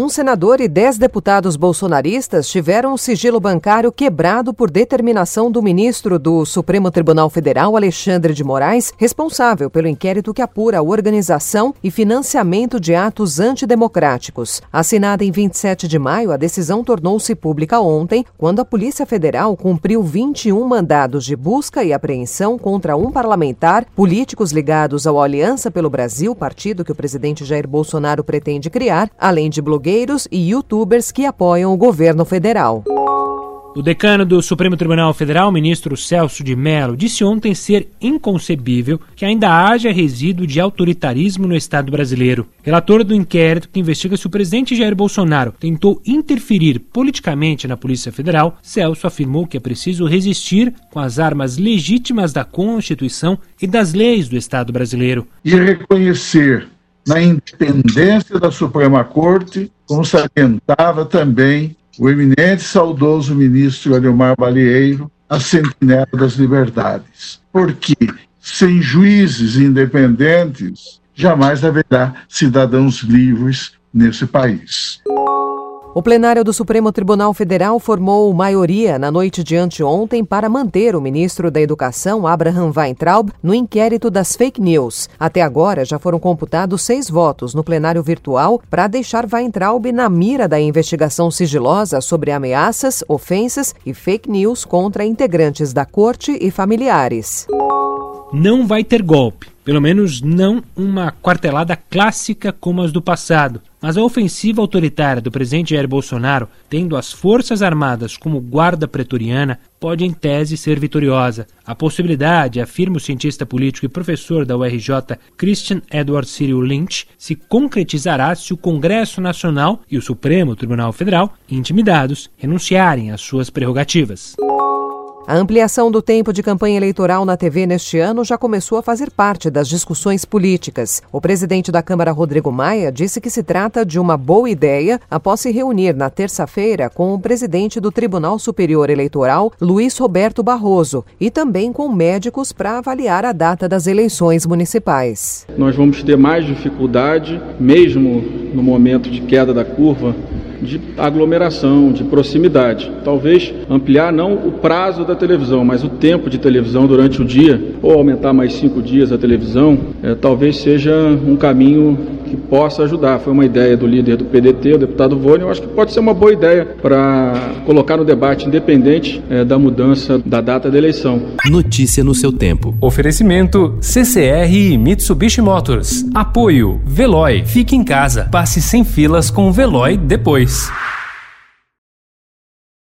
Um senador e dez deputados bolsonaristas tiveram o sigilo bancário quebrado por determinação do ministro do Supremo Tribunal Federal, Alexandre de Moraes, responsável pelo inquérito que apura a organização e financiamento de atos antidemocráticos. Assinada em 27 de maio, a decisão tornou-se pública ontem, quando a Polícia Federal cumpriu 21 mandados de busca e apreensão contra um parlamentar, políticos ligados ao Aliança pelo Brasil, partido que o presidente Jair Bolsonaro pretende criar, além de bloqueios blogueiros e youtubers que apoiam o governo federal. O decano do Supremo Tribunal Federal, ministro Celso de Mello, disse ontem ser inconcebível que ainda haja resíduo de autoritarismo no Estado brasileiro. Relator do inquérito que investiga se o presidente Jair Bolsonaro tentou interferir politicamente na Polícia Federal, Celso afirmou que é preciso resistir com as armas legítimas da Constituição e das leis do Estado brasileiro. E reconhecer na independência da Suprema Corte, como salientava também o eminente saudoso ministro Ademar Balieiro, a sentinela das liberdades. Porque sem juízes independentes, jamais haverá cidadãos livres nesse país. O plenário do Supremo Tribunal Federal formou maioria na noite de anteontem para manter o ministro da Educação, Abraham Weintraub, no inquérito das fake news. Até agora já foram computados seis votos no plenário virtual para deixar Weintraub na mira da investigação sigilosa sobre ameaças, ofensas e fake news contra integrantes da corte e familiares. Não vai ter golpe. Pelo menos não uma quartelada clássica como as do passado. Mas a ofensiva autoritária do presidente Jair Bolsonaro, tendo as Forças Armadas como guarda pretoriana, pode em tese ser vitoriosa. A possibilidade, afirma o cientista político e professor da URJ Christian Edward Cyril Lynch, se concretizará se o Congresso Nacional e o Supremo Tribunal Federal, intimidados, renunciarem às suas prerrogativas. A ampliação do tempo de campanha eleitoral na TV neste ano já começou a fazer parte das discussões políticas. O presidente da Câmara, Rodrigo Maia, disse que se trata de uma boa ideia após se reunir na terça-feira com o presidente do Tribunal Superior Eleitoral, Luiz Roberto Barroso, e também com médicos para avaliar a data das eleições municipais. Nós vamos ter mais dificuldade, mesmo no momento de queda da curva, de aglomeração, de proximidade. Talvez ampliar não o prazo da televisão, mas o tempo de televisão durante o dia, ou aumentar mais cinco dias a televisão, é, talvez seja um caminho que possa ajudar. Foi uma ideia do líder do PDT, o deputado Vônio. Eu acho que pode ser uma boa ideia para colocar no debate independente é, da mudança da data da eleição. Notícia no seu tempo. Oferecimento CCR e Mitsubishi Motors. Apoio Veloy. Fique em casa. Passe sem filas com o Veloy depois. Peace.